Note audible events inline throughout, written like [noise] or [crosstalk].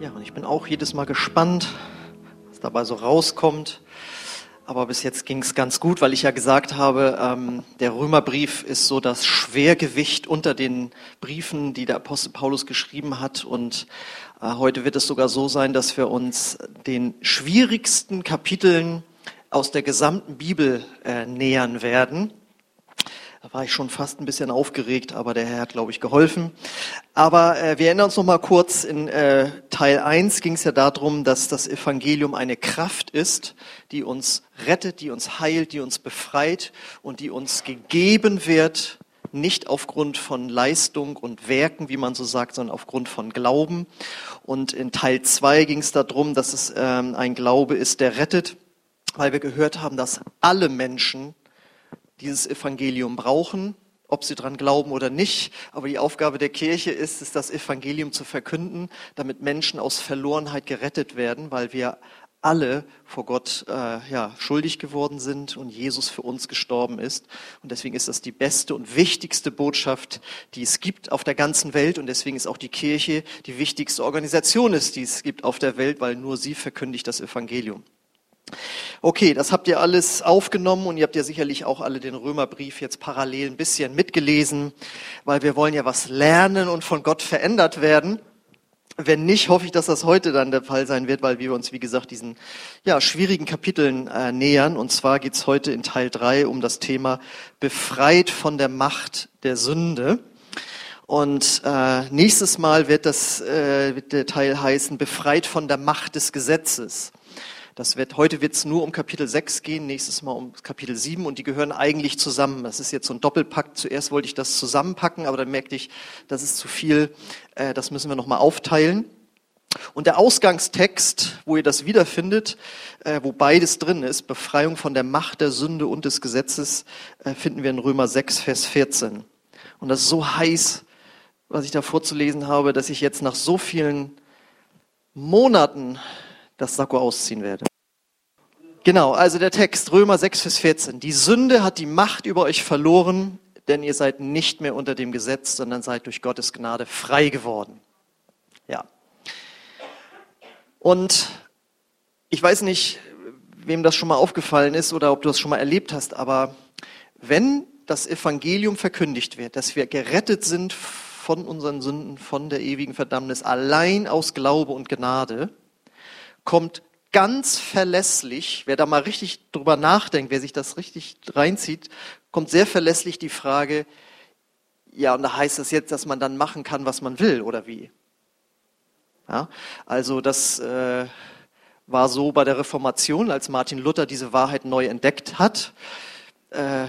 Ja, und ich bin auch jedes Mal gespannt, was dabei so rauskommt. Aber bis jetzt ging es ganz gut, weil ich ja gesagt habe, ähm, der Römerbrief ist so das Schwergewicht unter den Briefen, die der Apostel Paulus geschrieben hat. Und äh, heute wird es sogar so sein, dass wir uns den schwierigsten Kapiteln aus der gesamten Bibel äh, nähern werden. Da war ich schon fast ein bisschen aufgeregt, aber der Herr hat, glaube ich, geholfen. Aber äh, wir erinnern uns noch mal kurz, in äh, Teil 1 ging es ja darum, dass das Evangelium eine Kraft ist, die uns rettet, die uns heilt, die uns befreit und die uns gegeben wird, nicht aufgrund von Leistung und Werken, wie man so sagt, sondern aufgrund von Glauben. Und in Teil 2 ging es darum, dass es ähm, ein Glaube ist, der rettet, weil wir gehört haben, dass alle Menschen dieses Evangelium brauchen, ob sie dran glauben oder nicht. Aber die Aufgabe der Kirche ist es, das Evangelium zu verkünden, damit Menschen aus Verlorenheit gerettet werden, weil wir alle vor Gott äh, ja, schuldig geworden sind und Jesus für uns gestorben ist. Und deswegen ist das die beste und wichtigste Botschaft, die es gibt auf der ganzen Welt. Und deswegen ist auch die Kirche die wichtigste Organisation ist, die es gibt auf der Welt, weil nur sie verkündigt das Evangelium. Okay, das habt ihr alles aufgenommen und ihr habt ja sicherlich auch alle den Römerbrief jetzt parallel ein bisschen mitgelesen, weil wir wollen ja was lernen und von Gott verändert werden. Wenn nicht, hoffe ich, dass das heute dann der Fall sein wird, weil wir uns, wie gesagt, diesen ja, schwierigen Kapiteln äh, nähern. Und zwar geht's heute in Teil drei um das Thema Befreit von der Macht der Sünde. Und äh, nächstes Mal wird, das, äh, wird der Teil heißen Befreit von der Macht des Gesetzes. Das wird, heute wird es nur um Kapitel 6 gehen, nächstes Mal um Kapitel 7 und die gehören eigentlich zusammen. Das ist jetzt so ein Doppelpack. Zuerst wollte ich das zusammenpacken, aber dann merkte ich, das ist zu viel. Äh, das müssen wir nochmal aufteilen. Und der Ausgangstext, wo ihr das wiederfindet, äh, wo beides drin ist, Befreiung von der Macht der Sünde und des Gesetzes, äh, finden wir in Römer 6, Vers 14. Und das ist so heiß, was ich da vorzulesen habe, dass ich jetzt nach so vielen Monaten das Sakko ausziehen werde. Genau, also der Text Römer 6, Vers 14. Die Sünde hat die Macht über euch verloren, denn ihr seid nicht mehr unter dem Gesetz, sondern seid durch Gottes Gnade frei geworden. Ja. Und ich weiß nicht, wem das schon mal aufgefallen ist oder ob du das schon mal erlebt hast, aber wenn das Evangelium verkündigt wird, dass wir gerettet sind von unseren Sünden, von der ewigen Verdammnis, allein aus Glaube und Gnade, kommt ganz verlässlich, wer da mal richtig drüber nachdenkt, wer sich das richtig reinzieht, kommt sehr verlässlich die Frage, ja, und da heißt das jetzt, dass man dann machen kann, was man will, oder wie? Ja, also das äh, war so bei der Reformation, als Martin Luther diese Wahrheit neu entdeckt hat. Äh,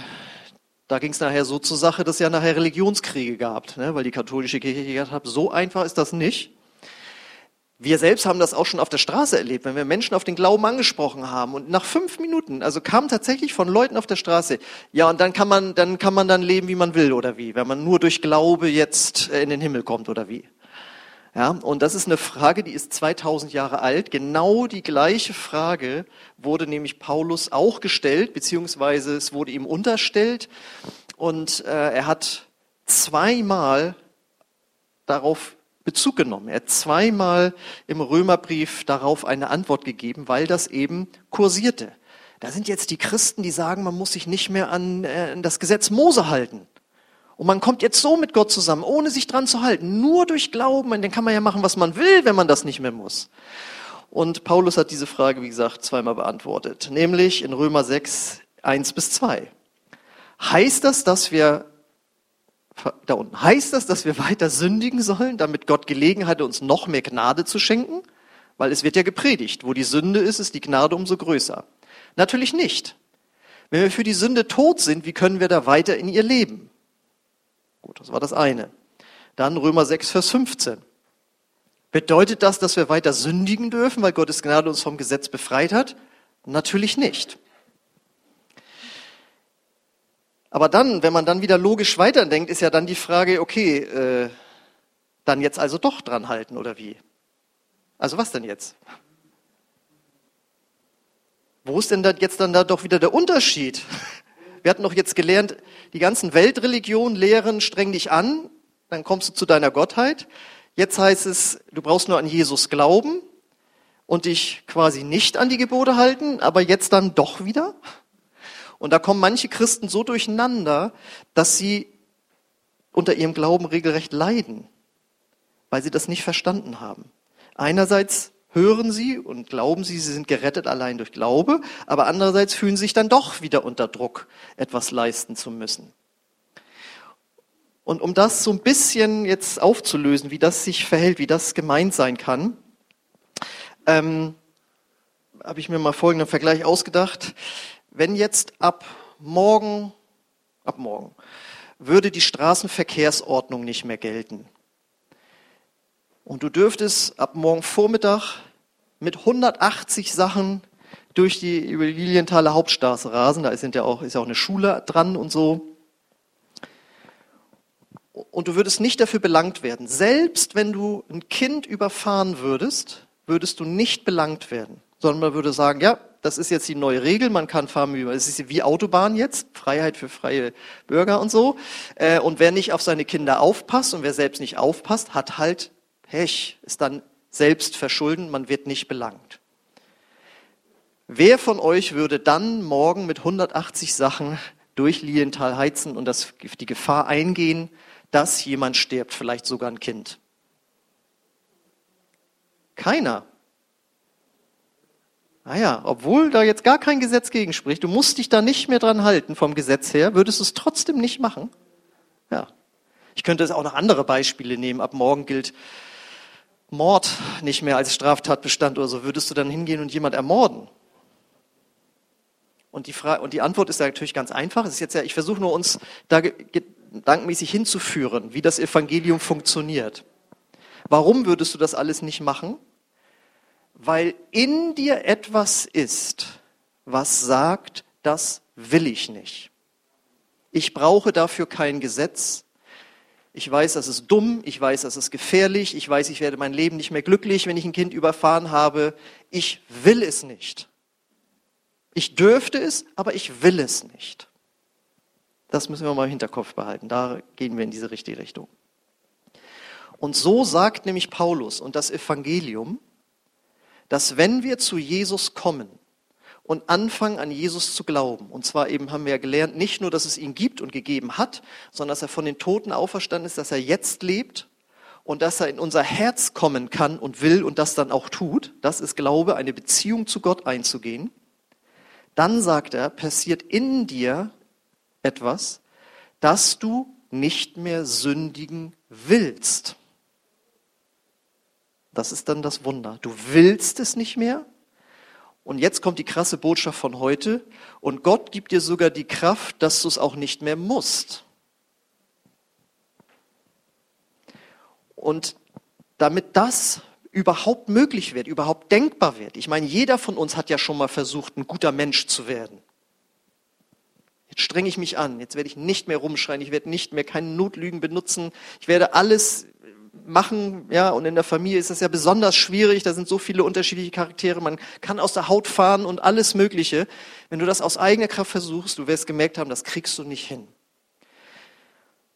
da ging es nachher so zur Sache, dass es ja nachher Religionskriege gab, ne, weil die katholische Kirche gesagt hat, so einfach ist das nicht. Wir selbst haben das auch schon auf der Straße erlebt, wenn wir Menschen auf den Glauben angesprochen haben und nach fünf Minuten, also kam tatsächlich von Leuten auf der Straße, ja und dann kann man, dann kann man dann leben, wie man will oder wie, wenn man nur durch Glaube jetzt in den Himmel kommt oder wie. Ja, und das ist eine Frage, die ist 2000 Jahre alt. Genau die gleiche Frage wurde nämlich Paulus auch gestellt, beziehungsweise es wurde ihm unterstellt und äh, er hat zweimal darauf Bezug genommen. Er hat zweimal im Römerbrief darauf eine Antwort gegeben, weil das eben kursierte. Da sind jetzt die Christen, die sagen, man muss sich nicht mehr an, äh, das Gesetz Mose halten. Und man kommt jetzt so mit Gott zusammen, ohne sich dran zu halten, nur durch Glauben. Und dann kann man ja machen, was man will, wenn man das nicht mehr muss. Und Paulus hat diese Frage, wie gesagt, zweimal beantwortet. Nämlich in Römer 6, 1 bis 2. Heißt das, dass wir da unten. Heißt das, dass wir weiter sündigen sollen, damit Gott Gelegenheit hat, uns noch mehr Gnade zu schenken? Weil es wird ja gepredigt, wo die Sünde ist, ist die Gnade umso größer. Natürlich nicht. Wenn wir für die Sünde tot sind, wie können wir da weiter in ihr leben? Gut, das war das eine. Dann Römer 6, Vers 15. Bedeutet das, dass wir weiter sündigen dürfen, weil Gottes Gnade uns vom Gesetz befreit hat? Natürlich nicht. Aber dann, wenn man dann wieder logisch weiterdenkt, ist ja dann die Frage, okay, äh, dann jetzt also doch dran halten oder wie? Also was denn jetzt? Wo ist denn jetzt dann da doch wieder der Unterschied? [laughs] Wir hatten doch jetzt gelernt, die ganzen Weltreligionen lehren, streng dich an, dann kommst du zu deiner Gottheit. Jetzt heißt es, du brauchst nur an Jesus glauben und dich quasi nicht an die Gebote halten, aber jetzt dann doch wieder. Und da kommen manche Christen so durcheinander, dass sie unter ihrem Glauben regelrecht leiden, weil sie das nicht verstanden haben. Einerseits hören sie und glauben sie, sie sind gerettet allein durch Glaube, aber andererseits fühlen sie sich dann doch wieder unter Druck, etwas leisten zu müssen. Und um das so ein bisschen jetzt aufzulösen, wie das sich verhält, wie das gemeint sein kann, ähm, habe ich mir mal folgenden Vergleich ausgedacht. Wenn jetzt ab morgen, ab morgen, würde die Straßenverkehrsordnung nicht mehr gelten. Und du dürftest ab morgen Vormittag mit 180 Sachen durch die Lilienthaler Hauptstraße rasen. Da sind ja auch, ist ja auch eine Schule dran und so. Und du würdest nicht dafür belangt werden. Selbst wenn du ein Kind überfahren würdest, würdest du nicht belangt werden, sondern man würde sagen, ja, das ist jetzt die neue Regel, man kann fahren, wie es ist wie Autobahn jetzt, Freiheit für freie Bürger und so. Äh, und wer nicht auf seine Kinder aufpasst und wer selbst nicht aufpasst, hat halt Pech, ist dann selbst verschulden, man wird nicht belangt. Wer von euch würde dann morgen mit 180 Sachen durch Lilienthal heizen und das, die Gefahr eingehen, dass jemand stirbt, vielleicht sogar ein Kind? Keiner. Naja, obwohl da jetzt gar kein Gesetz gegen spricht, du musst dich da nicht mehr dran halten vom Gesetz her, würdest du es trotzdem nicht machen? Ja. Ich könnte es auch noch andere Beispiele nehmen. Ab morgen gilt Mord nicht mehr als Straftatbestand oder so. Würdest du dann hingehen und jemand ermorden? Und die, Frage, und die Antwort ist ja natürlich ganz einfach. Es ist jetzt ja, ich versuche nur uns da gedankenmäßig hinzuführen, wie das Evangelium funktioniert. Warum würdest du das alles nicht machen? Weil in dir etwas ist, was sagt, das will ich nicht. Ich brauche dafür kein Gesetz. Ich weiß, das ist dumm, ich weiß, das ist gefährlich, ich weiß, ich werde mein Leben nicht mehr glücklich, wenn ich ein Kind überfahren habe. Ich will es nicht. Ich dürfte es, aber ich will es nicht. Das müssen wir mal im Hinterkopf behalten. Da gehen wir in diese richtige Richtung. Und so sagt nämlich Paulus und das Evangelium, dass wenn wir zu Jesus kommen und anfangen an Jesus zu glauben, und zwar eben haben wir ja gelernt, nicht nur, dass es ihn gibt und gegeben hat, sondern dass er von den Toten auferstanden ist, dass er jetzt lebt und dass er in unser Herz kommen kann und will und das dann auch tut, das ist Glaube, eine Beziehung zu Gott einzugehen, dann sagt er, passiert in dir etwas, dass du nicht mehr sündigen willst. Das ist dann das Wunder. Du willst es nicht mehr. Und jetzt kommt die krasse Botschaft von heute. Und Gott gibt dir sogar die Kraft, dass du es auch nicht mehr musst. Und damit das überhaupt möglich wird, überhaupt denkbar wird. Ich meine, jeder von uns hat ja schon mal versucht, ein guter Mensch zu werden. Jetzt strenge ich mich an, jetzt werde ich nicht mehr rumschreien, ich werde nicht mehr keine Notlügen benutzen, ich werde alles machen, ja, und in der Familie ist das ja besonders schwierig, da sind so viele unterschiedliche Charaktere, man kann aus der Haut fahren und alles Mögliche. Wenn du das aus eigener Kraft versuchst, du wirst gemerkt haben, das kriegst du nicht hin.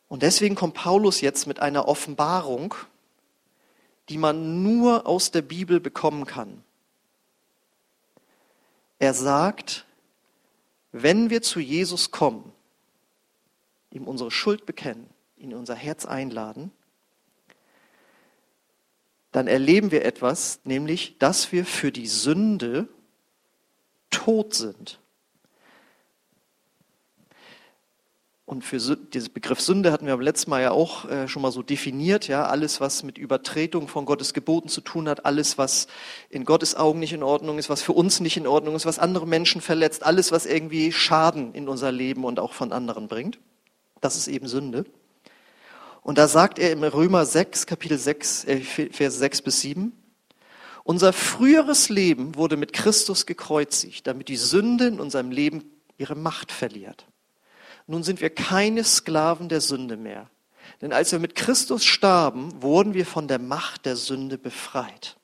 Und deswegen kommt Paulus jetzt mit einer Offenbarung, die man nur aus der Bibel bekommen kann. Er sagt, wenn wir zu Jesus kommen, ihm unsere Schuld bekennen, ihn in unser Herz einladen, dann erleben wir etwas, nämlich, dass wir für die Sünde tot sind. Und für diesen Begriff Sünde hatten wir beim letzten Mal ja auch äh, schon mal so definiert, ja, alles, was mit Übertretung von Gottes Geboten zu tun hat, alles, was in Gottes Augen nicht in Ordnung ist, was für uns nicht in Ordnung ist, was andere Menschen verletzt, alles, was irgendwie Schaden in unser Leben und auch von anderen bringt. Das ist eben Sünde. Und da sagt er im Römer 6, Kapitel 6, äh, Vers 6 bis 7, unser früheres Leben wurde mit Christus gekreuzigt, damit die Sünde in unserem Leben ihre Macht verliert. Nun sind wir keine Sklaven der Sünde mehr. Denn als wir mit Christus starben, wurden wir von der Macht der Sünde befreit.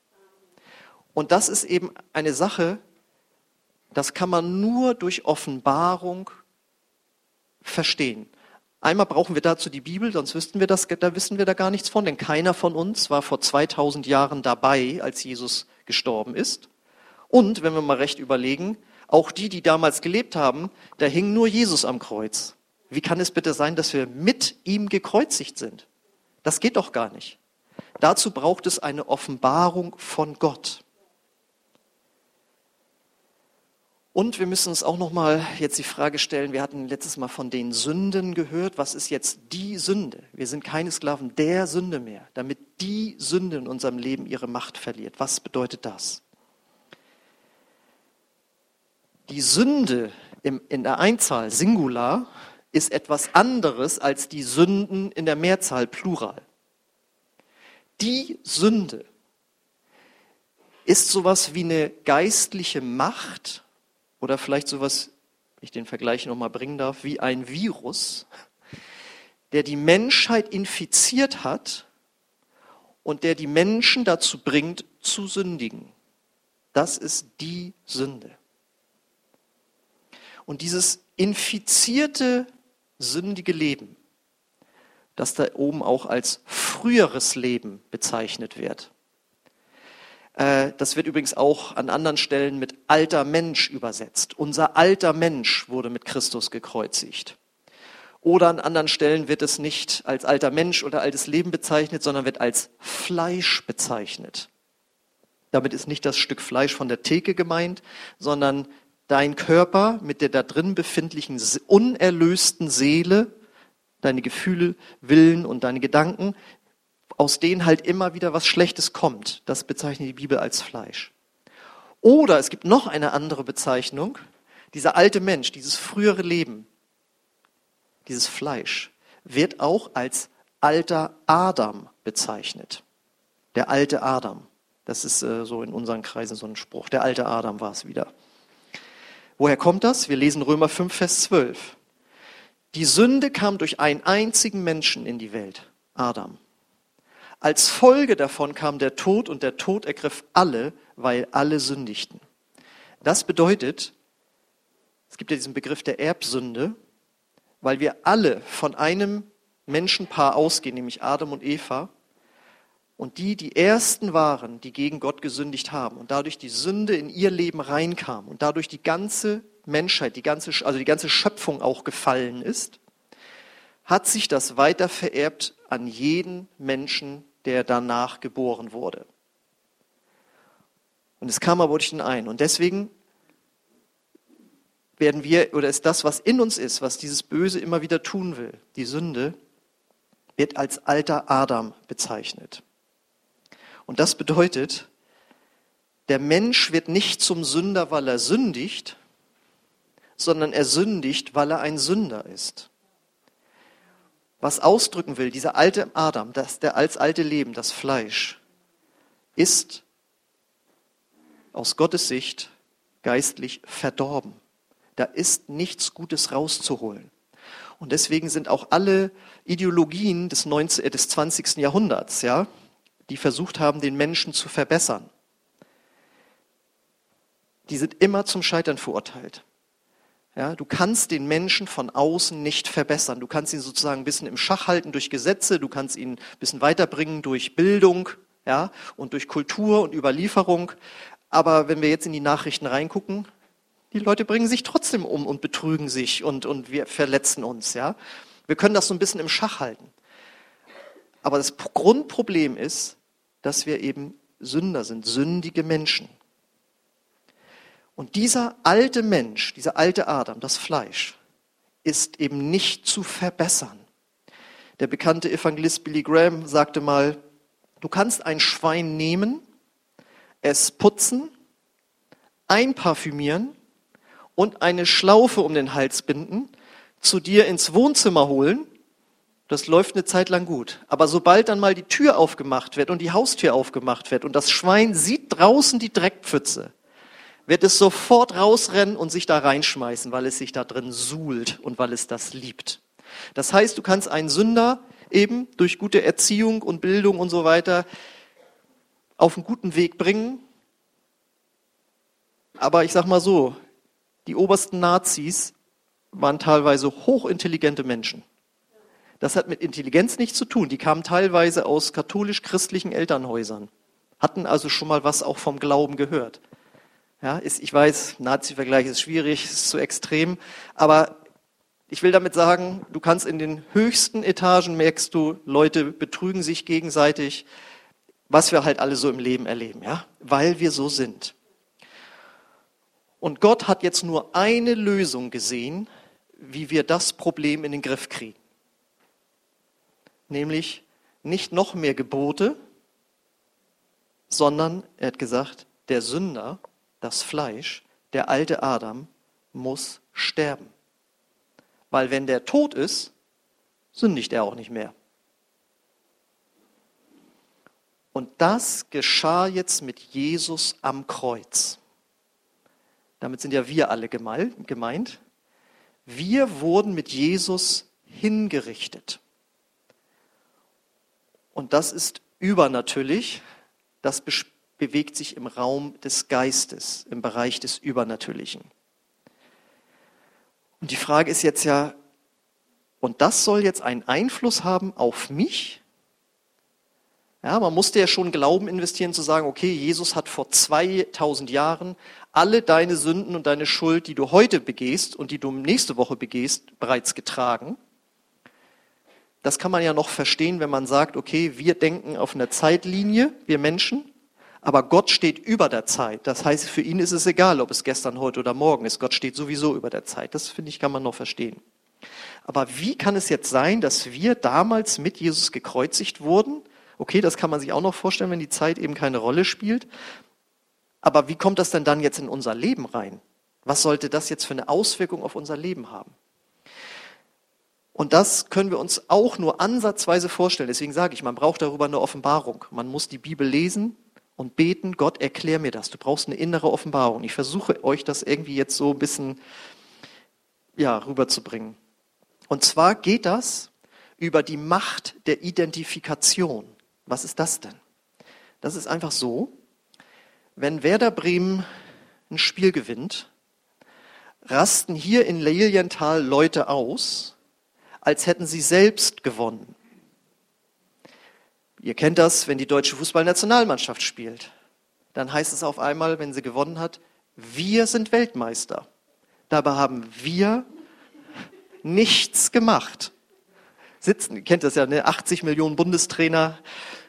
Und das ist eben eine Sache, das kann man nur durch Offenbarung verstehen. Einmal brauchen wir dazu die Bibel, sonst wüssten wir das, da wissen wir da gar nichts von, denn keiner von uns war vor 2000 Jahren dabei, als Jesus gestorben ist. Und, wenn wir mal recht überlegen, auch die, die damals gelebt haben, da hing nur Jesus am Kreuz. Wie kann es bitte sein, dass wir mit ihm gekreuzigt sind? Das geht doch gar nicht. Dazu braucht es eine Offenbarung von Gott. Und wir müssen uns auch noch mal jetzt die Frage stellen, wir hatten letztes Mal von den Sünden gehört, was ist jetzt die Sünde? Wir sind keine Sklaven der Sünde mehr, damit die Sünde in unserem Leben ihre Macht verliert. Was bedeutet das? Die Sünde im, in der Einzahl Singular ist etwas anderes als die Sünden in der Mehrzahl Plural. Die Sünde ist sowas wie eine geistliche Macht oder vielleicht sowas, wenn ich den Vergleich nochmal bringen darf, wie ein Virus, der die Menschheit infiziert hat und der die Menschen dazu bringt, zu sündigen. Das ist die Sünde. Und dieses infizierte, sündige Leben, das da oben auch als früheres Leben bezeichnet wird, das wird übrigens auch an anderen Stellen mit alter Mensch übersetzt. Unser alter Mensch wurde mit Christus gekreuzigt. Oder an anderen Stellen wird es nicht als alter Mensch oder altes Leben bezeichnet, sondern wird als Fleisch bezeichnet. Damit ist nicht das Stück Fleisch von der Theke gemeint, sondern dein Körper mit der da drin befindlichen unerlösten Seele, deine Gefühle, Willen und deine Gedanken, aus denen halt immer wieder was Schlechtes kommt. Das bezeichnet die Bibel als Fleisch. Oder es gibt noch eine andere Bezeichnung. Dieser alte Mensch, dieses frühere Leben, dieses Fleisch, wird auch als alter Adam bezeichnet. Der alte Adam. Das ist äh, so in unseren Kreisen so ein Spruch. Der alte Adam war es wieder. Woher kommt das? Wir lesen Römer 5, Vers 12. Die Sünde kam durch einen einzigen Menschen in die Welt, Adam. Als Folge davon kam der Tod und der Tod ergriff alle, weil alle sündigten. Das bedeutet, es gibt ja diesen Begriff der Erbsünde, weil wir alle von einem Menschenpaar ausgehen, nämlich Adam und Eva, und die die ersten waren, die gegen Gott gesündigt haben und dadurch die Sünde in ihr Leben reinkam und dadurch die ganze Menschheit, die ganze, also die ganze Schöpfung auch gefallen ist, hat sich das weiter vererbt an jeden Menschen, der danach geboren wurde. Und es kam aber durch den einen. Und deswegen werden wir, oder ist das, was in uns ist, was dieses Böse immer wieder tun will, die Sünde, wird als alter Adam bezeichnet. Und das bedeutet, der Mensch wird nicht zum Sünder, weil er sündigt, sondern er sündigt, weil er ein Sünder ist was ausdrücken will, dieser alte Adam, das, der als alte Leben, das Fleisch, ist aus Gottes Sicht geistlich verdorben. Da ist nichts Gutes rauszuholen. Und deswegen sind auch alle Ideologien des, 19, äh, des 20. Jahrhunderts, ja, die versucht haben, den Menschen zu verbessern, die sind immer zum Scheitern verurteilt. Ja, du kannst den Menschen von außen nicht verbessern. Du kannst ihn sozusagen ein bisschen im Schach halten durch Gesetze, du kannst ihn ein bisschen weiterbringen durch Bildung ja, und durch Kultur und Überlieferung. Aber wenn wir jetzt in die Nachrichten reingucken, die Leute bringen sich trotzdem um und betrügen sich und, und wir verletzen uns. Ja. Wir können das so ein bisschen im Schach halten. Aber das Grundproblem ist, dass wir eben Sünder sind, sündige Menschen. Und dieser alte Mensch, dieser alte Adam, das Fleisch, ist eben nicht zu verbessern. Der bekannte Evangelist Billy Graham sagte mal, du kannst ein Schwein nehmen, es putzen, einparfümieren und eine Schlaufe um den Hals binden, zu dir ins Wohnzimmer holen. Das läuft eine Zeit lang gut. Aber sobald dann mal die Tür aufgemacht wird und die Haustür aufgemacht wird und das Schwein sieht draußen die Dreckpfütze, wird es sofort rausrennen und sich da reinschmeißen, weil es sich da drin suhlt und weil es das liebt. Das heißt, du kannst einen Sünder eben durch gute Erziehung und Bildung und so weiter auf einen guten Weg bringen. Aber ich sag mal so, die obersten Nazis waren teilweise hochintelligente Menschen. Das hat mit Intelligenz nichts zu tun. Die kamen teilweise aus katholisch-christlichen Elternhäusern, hatten also schon mal was auch vom Glauben gehört. Ja, ist, ich weiß, Nazi-Vergleich ist schwierig, ist zu extrem, aber ich will damit sagen, du kannst in den höchsten Etagen merkst du, Leute betrügen sich gegenseitig, was wir halt alle so im Leben erleben, ja, weil wir so sind. Und Gott hat jetzt nur eine Lösung gesehen, wie wir das Problem in den Griff kriegen. Nämlich nicht noch mehr Gebote, sondern er hat gesagt, der Sünder, das Fleisch, der alte Adam muss sterben. Weil wenn der tot ist, sündigt er auch nicht mehr. Und das geschah jetzt mit Jesus am Kreuz. Damit sind ja wir alle gemeint. Wir wurden mit Jesus hingerichtet. Und das ist übernatürlich. Das bewegt sich im Raum des Geistes, im Bereich des Übernatürlichen. Und die Frage ist jetzt ja, und das soll jetzt einen Einfluss haben auf mich? Ja, man musste ja schon Glauben investieren zu sagen, okay, Jesus hat vor 2000 Jahren alle deine Sünden und deine Schuld, die du heute begehst und die du nächste Woche begehst, bereits getragen. Das kann man ja noch verstehen, wenn man sagt, okay, wir denken auf einer Zeitlinie, wir Menschen, aber Gott steht über der Zeit. Das heißt, für ihn ist es egal, ob es gestern, heute oder morgen ist. Gott steht sowieso über der Zeit. Das finde ich, kann man noch verstehen. Aber wie kann es jetzt sein, dass wir damals mit Jesus gekreuzigt wurden? Okay, das kann man sich auch noch vorstellen, wenn die Zeit eben keine Rolle spielt. Aber wie kommt das denn dann jetzt in unser Leben rein? Was sollte das jetzt für eine Auswirkung auf unser Leben haben? Und das können wir uns auch nur ansatzweise vorstellen. Deswegen sage ich, man braucht darüber eine Offenbarung. Man muss die Bibel lesen, und beten, Gott, erklär mir das. Du brauchst eine innere Offenbarung. Ich versuche euch das irgendwie jetzt so ein bisschen ja, rüberzubringen. Und zwar geht das über die Macht der Identifikation. Was ist das denn? Das ist einfach so, wenn Werder Bremen ein Spiel gewinnt, rasten hier in Lilienthal Leute aus, als hätten sie selbst gewonnen. Ihr kennt das, wenn die deutsche Fußballnationalmannschaft spielt. Dann heißt es auf einmal, wenn sie gewonnen hat, wir sind Weltmeister. Dabei haben wir nichts gemacht. Sitzen, ihr kennt das ja, ne? 80 Millionen Bundestrainer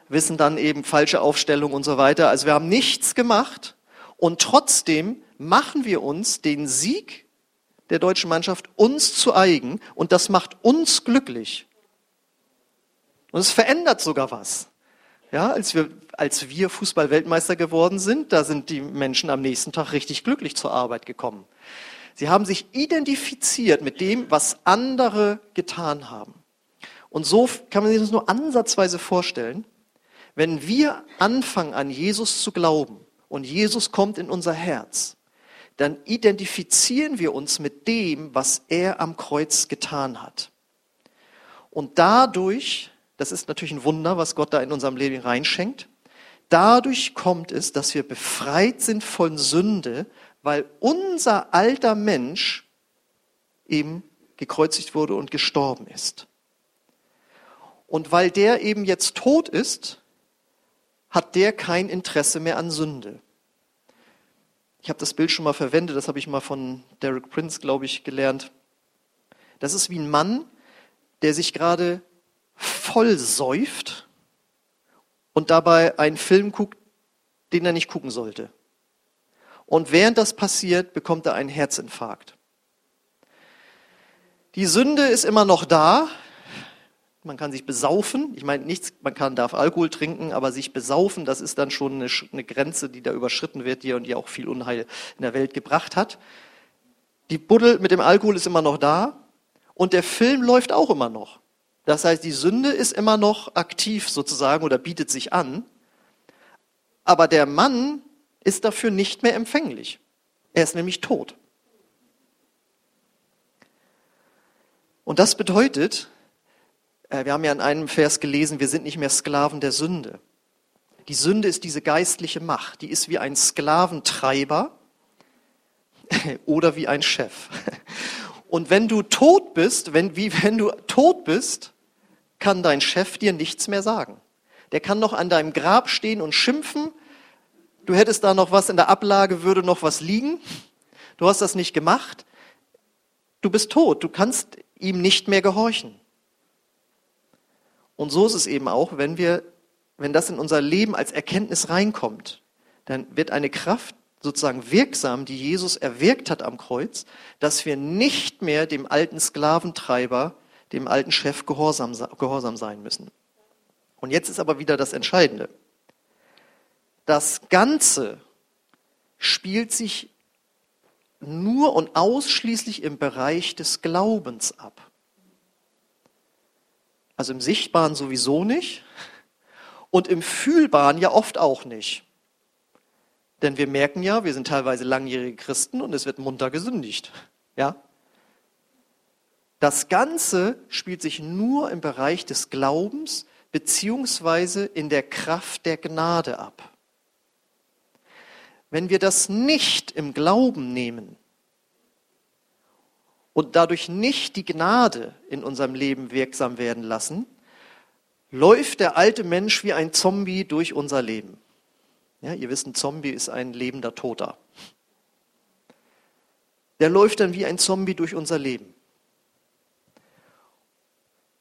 wissen dann eben falsche Aufstellung und so weiter. Also wir haben nichts gemacht und trotzdem machen wir uns den Sieg der deutschen Mannschaft uns zu eigen und das macht uns glücklich. Und es verändert sogar was. Ja, als wir, als wir Fußball-Weltmeister geworden sind, da sind die Menschen am nächsten Tag richtig glücklich zur Arbeit gekommen. Sie haben sich identifiziert mit dem, was andere getan haben. Und so kann man sich das nur ansatzweise vorstellen. Wenn wir anfangen, an Jesus zu glauben und Jesus kommt in unser Herz, dann identifizieren wir uns mit dem, was er am Kreuz getan hat. Und dadurch das ist natürlich ein Wunder, was Gott da in unserem Leben reinschenkt. Dadurch kommt es, dass wir befreit sind von Sünde, weil unser alter Mensch eben gekreuzigt wurde und gestorben ist. Und weil der eben jetzt tot ist, hat der kein Interesse mehr an Sünde. Ich habe das Bild schon mal verwendet, das habe ich mal von Derek Prince, glaube ich, gelernt. Das ist wie ein Mann, der sich gerade voll säuft und dabei einen Film guckt, den er nicht gucken sollte. Und während das passiert, bekommt er einen Herzinfarkt. Die Sünde ist immer noch da. Man kann sich besaufen. Ich meine, nichts, man kann, darf Alkohol trinken, aber sich besaufen, das ist dann schon eine, eine Grenze, die da überschritten wird, die und die auch viel Unheil in der Welt gebracht hat. Die Buddel mit dem Alkohol ist immer noch da. Und der Film läuft auch immer noch. Das heißt, die Sünde ist immer noch aktiv sozusagen oder bietet sich an, aber der Mann ist dafür nicht mehr empfänglich. Er ist nämlich tot. Und das bedeutet, äh, wir haben ja in einem Vers gelesen, wir sind nicht mehr Sklaven der Sünde. Die Sünde ist diese geistliche Macht, die ist wie ein Sklaventreiber [laughs] oder wie ein Chef. Und wenn du tot bist, wenn, wie wenn du tot bist, kann dein Chef dir nichts mehr sagen. Der kann noch an deinem Grab stehen und schimpfen. Du hättest da noch was in der Ablage, würde noch was liegen. Du hast das nicht gemacht. Du bist tot. Du kannst ihm nicht mehr gehorchen. Und so ist es eben auch, wenn wir, wenn das in unser Leben als Erkenntnis reinkommt, dann wird eine Kraft sozusagen wirksam, die Jesus erwirkt hat am Kreuz, dass wir nicht mehr dem alten Sklaventreiber, dem alten Chef gehorsam, gehorsam sein müssen. Und jetzt ist aber wieder das Entscheidende. Das Ganze spielt sich nur und ausschließlich im Bereich des Glaubens ab. Also im Sichtbaren sowieso nicht und im Fühlbaren ja oft auch nicht. Denn wir merken ja, wir sind teilweise langjährige Christen und es wird munter gesündigt. Ja? Das Ganze spielt sich nur im Bereich des Glaubens beziehungsweise in der Kraft der Gnade ab. Wenn wir das nicht im Glauben nehmen und dadurch nicht die Gnade in unserem Leben wirksam werden lassen, läuft der alte Mensch wie ein Zombie durch unser Leben. Ja, ihr wisst, ein Zombie ist ein lebender Toter. Der läuft dann wie ein Zombie durch unser Leben.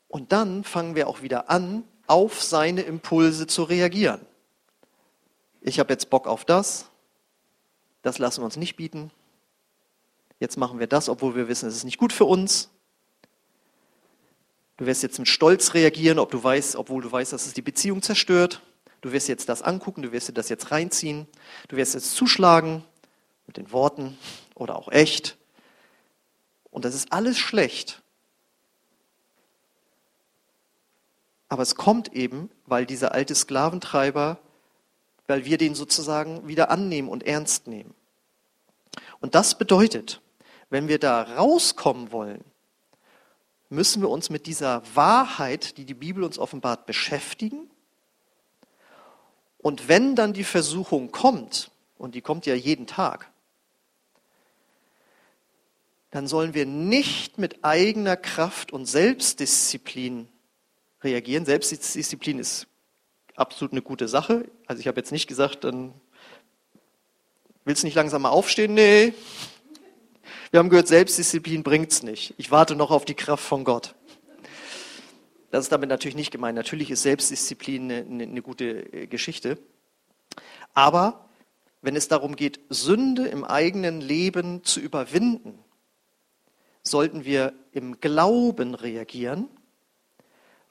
Und dann fangen wir auch wieder an, auf seine Impulse zu reagieren. Ich habe jetzt Bock auf das, das lassen wir uns nicht bieten. Jetzt machen wir das, obwohl wir wissen, es ist nicht gut für uns. Du wirst jetzt mit Stolz reagieren, ob du weißt, obwohl du weißt, dass es die Beziehung zerstört. Du wirst jetzt das angucken, du wirst dir das jetzt reinziehen, du wirst jetzt zuschlagen mit den Worten oder auch echt. Und das ist alles schlecht. Aber es kommt eben, weil dieser alte Sklaventreiber, weil wir den sozusagen wieder annehmen und ernst nehmen. Und das bedeutet, wenn wir da rauskommen wollen, müssen wir uns mit dieser Wahrheit, die die Bibel uns offenbart, beschäftigen und wenn dann die Versuchung kommt, und die kommt ja jeden Tag, dann sollen wir nicht mit eigener Kraft und Selbstdisziplin reagieren. Selbstdisziplin ist absolut eine gute Sache. Also ich habe jetzt nicht gesagt, dann willst du nicht langsam mal aufstehen? Nee. Wir haben gehört, Selbstdisziplin bringt's nicht. Ich warte noch auf die Kraft von Gott. Das ist damit natürlich nicht gemeint. Natürlich ist Selbstdisziplin eine, eine gute äh, Geschichte. Aber wenn es darum geht, Sünde im eigenen Leben zu überwinden, sollten wir im Glauben reagieren,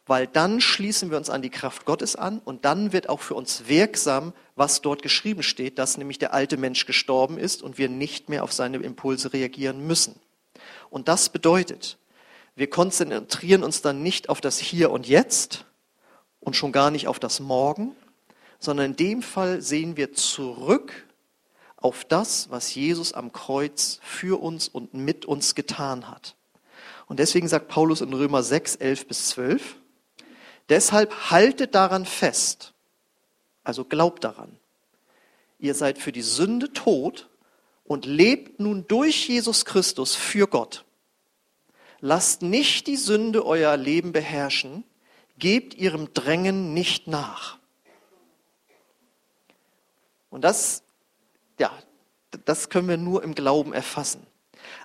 weil dann schließen wir uns an die Kraft Gottes an und dann wird auch für uns wirksam, was dort geschrieben steht, dass nämlich der alte Mensch gestorben ist und wir nicht mehr auf seine Impulse reagieren müssen. Und das bedeutet, wir konzentrieren uns dann nicht auf das Hier und Jetzt und schon gar nicht auf das Morgen, sondern in dem Fall sehen wir zurück auf das, was Jesus am Kreuz für uns und mit uns getan hat. Und deswegen sagt Paulus in Römer 6, 11 bis 12, deshalb haltet daran fest, also glaubt daran. Ihr seid für die Sünde tot und lebt nun durch Jesus Christus für Gott. Lasst nicht die Sünde euer Leben beherrschen, gebt ihrem Drängen nicht nach. Und das, ja, das können wir nur im Glauben erfassen.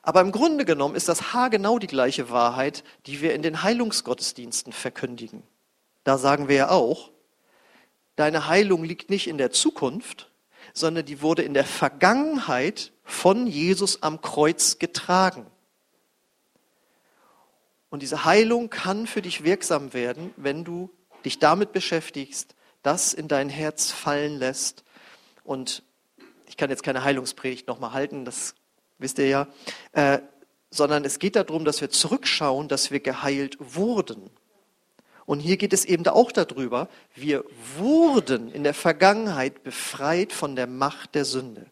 Aber im Grunde genommen ist das haargenau die gleiche Wahrheit, die wir in den Heilungsgottesdiensten verkündigen. Da sagen wir ja auch, deine Heilung liegt nicht in der Zukunft, sondern die wurde in der Vergangenheit von Jesus am Kreuz getragen. Und diese Heilung kann für dich wirksam werden, wenn du dich damit beschäftigst, das in dein Herz fallen lässt. Und ich kann jetzt keine Heilungspredigt nochmal halten, das wisst ihr ja, äh, sondern es geht darum, dass wir zurückschauen, dass wir geheilt wurden. Und hier geht es eben auch darüber, wir wurden in der Vergangenheit befreit von der Macht der Sünde.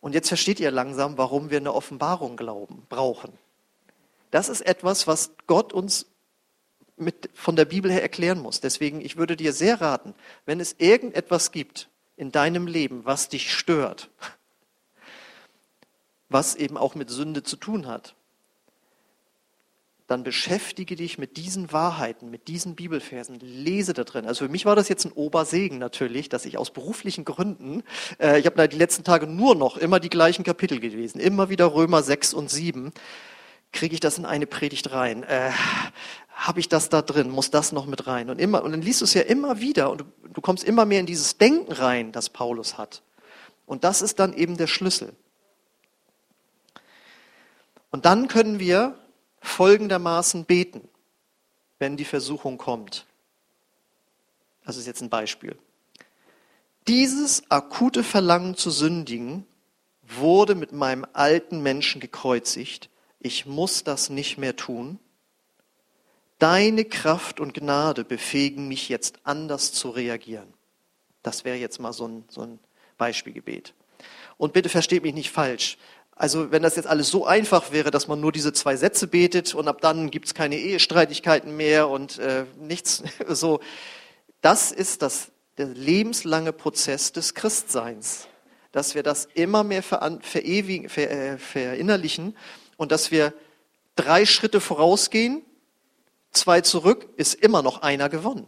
Und jetzt versteht ihr langsam, warum wir eine Offenbarung glauben, brauchen. Das ist etwas, was Gott uns mit, von der Bibel her erklären muss. Deswegen, ich würde dir sehr raten, wenn es irgendetwas gibt in deinem Leben, was dich stört, was eben auch mit Sünde zu tun hat, dann beschäftige dich mit diesen Wahrheiten, mit diesen Bibelversen, lese da drin. Also für mich war das jetzt ein Obersegen natürlich, dass ich aus beruflichen Gründen, äh, ich habe die letzten Tage nur noch immer die gleichen Kapitel gelesen, immer wieder Römer 6 und 7, kriege ich das in eine Predigt rein. Äh, habe ich das da drin? Muss das noch mit rein? Und immer und dann liest du es ja immer wieder und du, du kommst immer mehr in dieses Denken rein, das Paulus hat. Und das ist dann eben der Schlüssel. Und dann können wir folgendermaßen beten, wenn die Versuchung kommt. Das ist jetzt ein Beispiel. Dieses akute Verlangen zu sündigen wurde mit meinem alten Menschen gekreuzigt. Ich muss das nicht mehr tun. Deine Kraft und Gnade befähigen mich jetzt anders zu reagieren. Das wäre jetzt mal so ein, so ein Beispielgebet. Und bitte versteht mich nicht falsch. Also wenn das jetzt alles so einfach wäre, dass man nur diese zwei Sätze betet und ab dann gibt es keine Ehestreitigkeiten mehr und äh, nichts [laughs] so, das ist das, der lebenslange Prozess des Christseins, dass wir das immer mehr verewigen, ver, äh, verinnerlichen und dass wir drei Schritte vorausgehen, zwei zurück, ist immer noch einer gewonnen.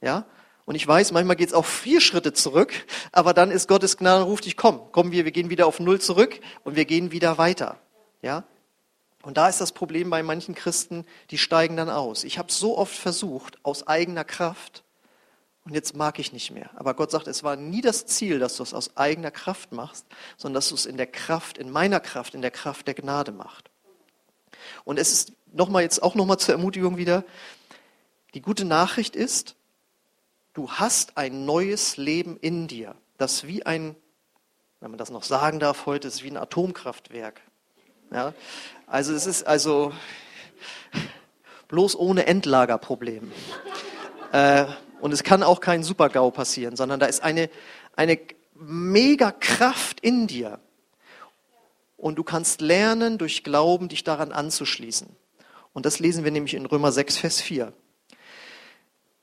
Ja? Und ich weiß, manchmal geht es auch vier Schritte zurück, aber dann ist Gottes Gnade ruft dich, komm, kommen wir, wir gehen wieder auf Null zurück und wir gehen wieder weiter. Ja? Und da ist das Problem bei manchen Christen, die steigen dann aus. Ich habe so oft versucht, aus eigener Kraft, und jetzt mag ich nicht mehr. Aber Gott sagt, es war nie das Ziel, dass du es aus eigener Kraft machst, sondern dass du es in der Kraft, in meiner Kraft, in der Kraft der Gnade machst. Und es ist nochmal jetzt auch nochmal zur Ermutigung wieder, die gute Nachricht ist, du hast ein neues Leben in dir, das wie ein, wenn man das noch sagen darf heute, ist wie ein Atomkraftwerk. Ja? Also es ist also [laughs] bloß ohne Endlagerproblem. äh, und es kann auch kein Supergau passieren, sondern da ist eine, eine mega Kraft in dir. Und du kannst lernen, durch Glauben dich daran anzuschließen. Und das lesen wir nämlich in Römer 6, Vers 4.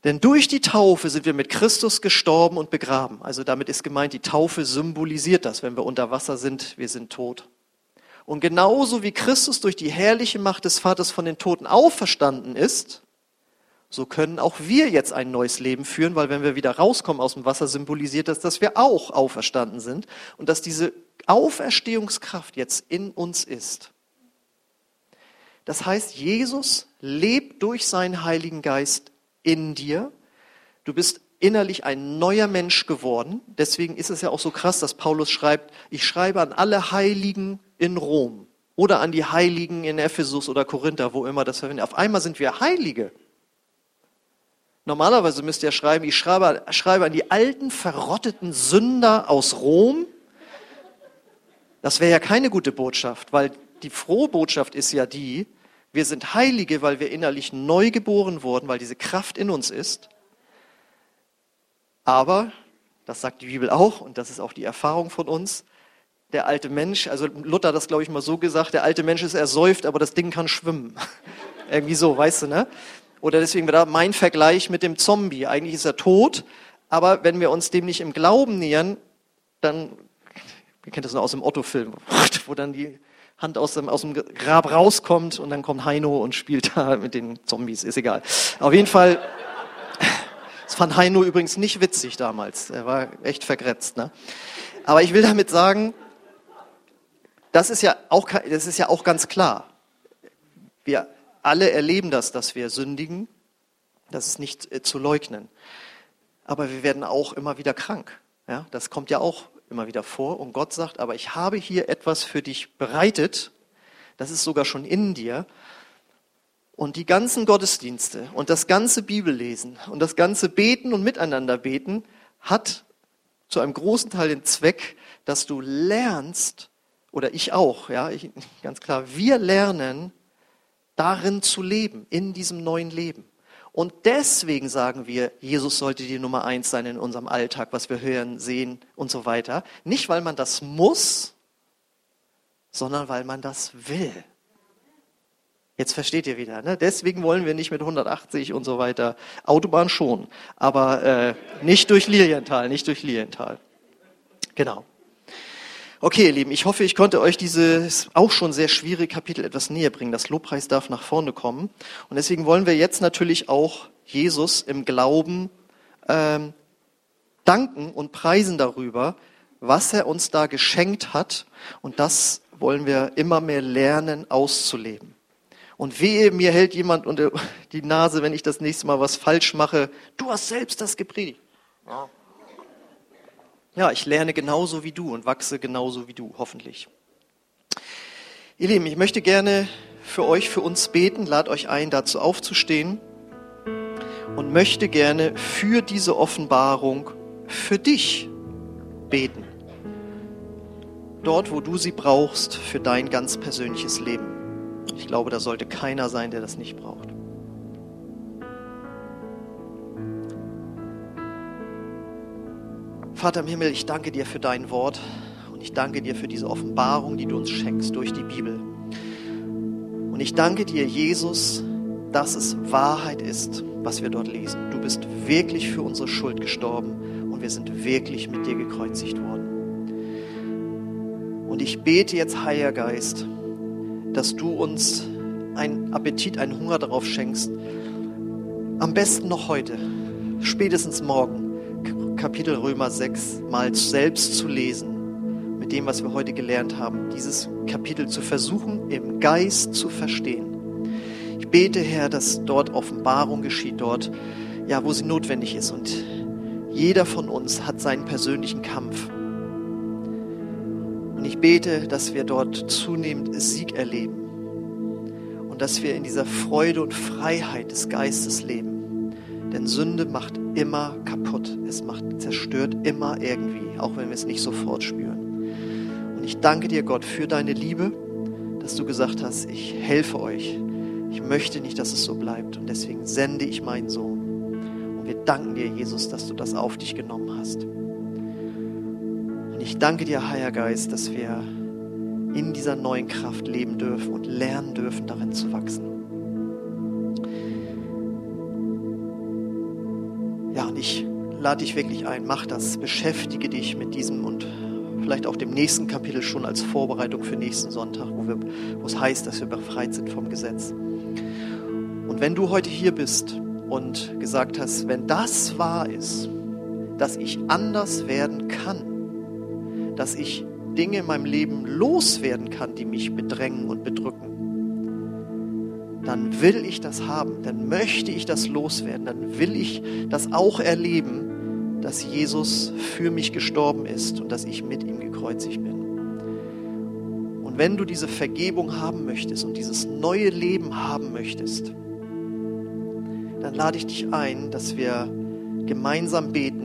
Denn durch die Taufe sind wir mit Christus gestorben und begraben. Also damit ist gemeint, die Taufe symbolisiert das. Wenn wir unter Wasser sind, wir sind tot. Und genauso wie Christus durch die herrliche Macht des Vaters von den Toten auferstanden ist, so können auch wir jetzt ein neues Leben führen, weil wenn wir wieder rauskommen aus dem Wasser, symbolisiert das, dass wir auch auferstanden sind und dass diese Auferstehungskraft jetzt in uns ist. Das heißt, Jesus lebt durch seinen Heiligen Geist in dir. Du bist innerlich ein neuer Mensch geworden. Deswegen ist es ja auch so krass, dass Paulus schreibt, ich schreibe an alle Heiligen in Rom oder an die Heiligen in Ephesus oder Korinther, wo immer das verwendet. Auf einmal sind wir Heilige. Normalerweise müsst ihr schreiben, ich schreibe, schreibe an die alten, verrotteten Sünder aus Rom. Das wäre ja keine gute Botschaft, weil die frohe Botschaft ist ja die, wir sind Heilige, weil wir innerlich neu geboren wurden, weil diese Kraft in uns ist. Aber, das sagt die Bibel auch, und das ist auch die Erfahrung von uns, der alte Mensch, also Luther hat das, glaube ich, mal so gesagt, der alte Mensch ist ersäuft, aber das Ding kann schwimmen. [laughs] Irgendwie so, weißt du, ne? Oder deswegen da mein Vergleich mit dem Zombie. Eigentlich ist er tot, aber wenn wir uns dem nicht im Glauben nähern, dann, ihr kennt das nur aus dem Otto-Film, [laughs] wo dann die Hand aus dem, aus dem Grab rauskommt und dann kommt Heino und spielt da mit den Zombies, ist egal. Auf jeden Fall, das fand Heino übrigens nicht witzig damals. Er war echt vergrätzt. Ne? Aber ich will damit sagen, das ist ja auch, das ist ja auch ganz klar. Wir alle erleben das, dass wir sündigen. Das ist nicht äh, zu leugnen. Aber wir werden auch immer wieder krank. Ja, das kommt ja auch immer wieder vor. Und Gott sagt, aber ich habe hier etwas für dich bereitet. Das ist sogar schon in dir. Und die ganzen Gottesdienste und das ganze Bibellesen und das ganze Beten und Miteinander beten hat zu einem großen Teil den Zweck, dass du lernst, oder ich auch, ja, ich, ganz klar, wir lernen, darin zu leben, in diesem neuen Leben. Und deswegen sagen wir, Jesus sollte die Nummer eins sein in unserem Alltag, was wir hören, sehen und so weiter. Nicht, weil man das muss, sondern weil man das will. Jetzt versteht ihr wieder. Ne? Deswegen wollen wir nicht mit 180 und so weiter. Autobahn schon, aber äh, nicht durch Lilienthal, nicht durch Lilienthal. Genau. Okay, ihr Lieben, ich hoffe, ich konnte euch dieses auch schon sehr schwierige Kapitel etwas näher bringen. Das Lobpreis darf nach vorne kommen. Und deswegen wollen wir jetzt natürlich auch Jesus im Glauben ähm, danken und preisen darüber, was er uns da geschenkt hat. Und das wollen wir immer mehr lernen auszuleben. Und wehe, mir hält jemand unter die Nase, wenn ich das nächste Mal was falsch mache. Du hast selbst das gepredigt. Ja. Ja, ich lerne genauso wie du und wachse genauso wie du, hoffentlich. Ihr Lieben, ich möchte gerne für euch, für uns beten, lad euch ein, dazu aufzustehen und möchte gerne für diese Offenbarung für dich beten. Dort, wo du sie brauchst, für dein ganz persönliches Leben. Ich glaube, da sollte keiner sein, der das nicht braucht. Vater im Himmel, ich danke dir für dein Wort und ich danke dir für diese Offenbarung, die du uns schenkst durch die Bibel. Und ich danke dir, Jesus, dass es Wahrheit ist, was wir dort lesen. Du bist wirklich für unsere Schuld gestorben und wir sind wirklich mit dir gekreuzigt worden. Und ich bete jetzt, Heiliger Geist, dass du uns einen Appetit, einen Hunger darauf schenkst, am besten noch heute, spätestens morgen, Kapitel Römer 6 mal selbst zu lesen, mit dem, was wir heute gelernt haben, dieses Kapitel zu versuchen, im Geist zu verstehen. Ich bete, Herr, dass dort Offenbarung geschieht, dort, ja, wo sie notwendig ist. Und jeder von uns hat seinen persönlichen Kampf. Und ich bete, dass wir dort zunehmend Sieg erleben und dass wir in dieser Freude und Freiheit des Geistes leben. Denn Sünde macht immer kaputt. Es macht, zerstört immer irgendwie, auch wenn wir es nicht sofort spüren. Und ich danke dir, Gott, für deine Liebe, dass du gesagt hast, ich helfe euch. Ich möchte nicht, dass es so bleibt. Und deswegen sende ich meinen Sohn. Und wir danken dir, Jesus, dass du das auf dich genommen hast. Und ich danke dir, Heiliger Geist, dass wir in dieser neuen Kraft leben dürfen und lernen dürfen, darin zu wachsen. Ich lade dich wirklich ein, mach das, beschäftige dich mit diesem und vielleicht auch dem nächsten Kapitel schon als Vorbereitung für nächsten Sonntag, wo, wir, wo es heißt, dass wir befreit sind vom Gesetz. Und wenn du heute hier bist und gesagt hast, wenn das wahr ist, dass ich anders werden kann, dass ich Dinge in meinem Leben loswerden kann, die mich bedrängen und bedrücken, dann will ich das haben, dann möchte ich das loswerden, dann will ich das auch erleben, dass Jesus für mich gestorben ist und dass ich mit ihm gekreuzigt bin. Und wenn du diese Vergebung haben möchtest und dieses neue Leben haben möchtest, dann lade ich dich ein, dass wir gemeinsam beten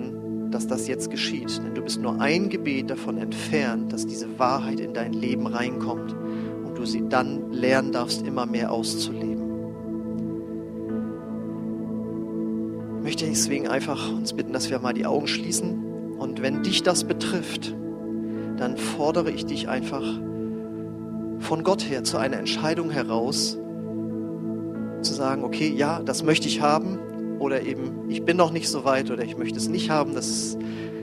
dass das jetzt geschieht. Denn du bist nur ein Gebet davon entfernt, dass diese Wahrheit in dein Leben reinkommt und du sie dann lernen darfst, immer mehr auszuleben. Möchte deswegen einfach uns bitten, dass wir mal die Augen schließen. Und wenn dich das betrifft, dann fordere ich dich einfach von Gott her zu einer Entscheidung heraus, zu sagen, okay, ja, das möchte ich haben, oder eben, ich bin noch nicht so weit oder ich möchte es nicht haben, das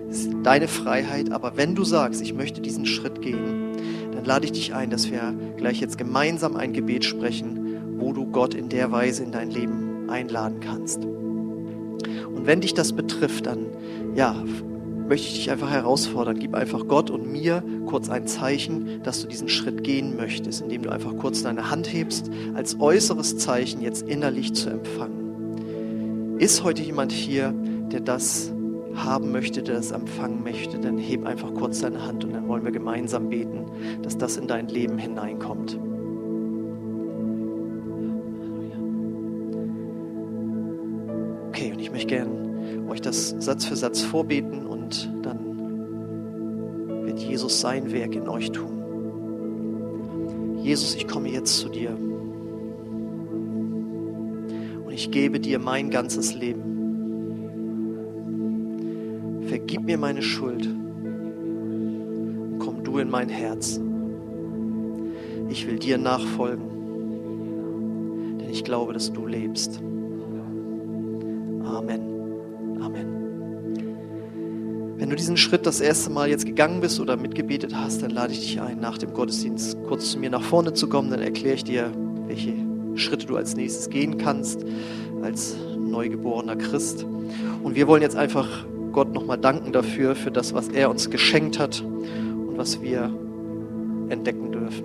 ist deine Freiheit. Aber wenn du sagst, ich möchte diesen Schritt gehen, dann lade ich dich ein, dass wir gleich jetzt gemeinsam ein Gebet sprechen, wo du Gott in der Weise in dein Leben einladen kannst. Wenn dich das betrifft, dann ja, möchte ich dich einfach herausfordern. Gib einfach Gott und mir kurz ein Zeichen, dass du diesen Schritt gehen möchtest, indem du einfach kurz deine Hand hebst, als äußeres Zeichen jetzt innerlich zu empfangen. Ist heute jemand hier, der das haben möchte, der das empfangen möchte, dann heb einfach kurz deine Hand und dann wollen wir gemeinsam beten, dass das in dein Leben hineinkommt. Okay, und ich möchte gerne das Satz für Satz vorbeten und dann wird Jesus sein Werk in euch tun. Jesus, ich komme jetzt zu dir ich gebe dir mein ganzes Leben. Vergib mir meine Schuld und komm du in mein Herz. Ich will dir nachfolgen, denn ich glaube, dass du lebst. Wenn du diesen Schritt das erste Mal jetzt gegangen bist oder mitgebetet hast, dann lade ich dich ein, nach dem Gottesdienst kurz zu mir nach vorne zu kommen. Dann erkläre ich dir, welche Schritte du als nächstes gehen kannst, als neugeborener Christ. Und wir wollen jetzt einfach Gott nochmal danken dafür, für das, was er uns geschenkt hat und was wir entdecken dürfen.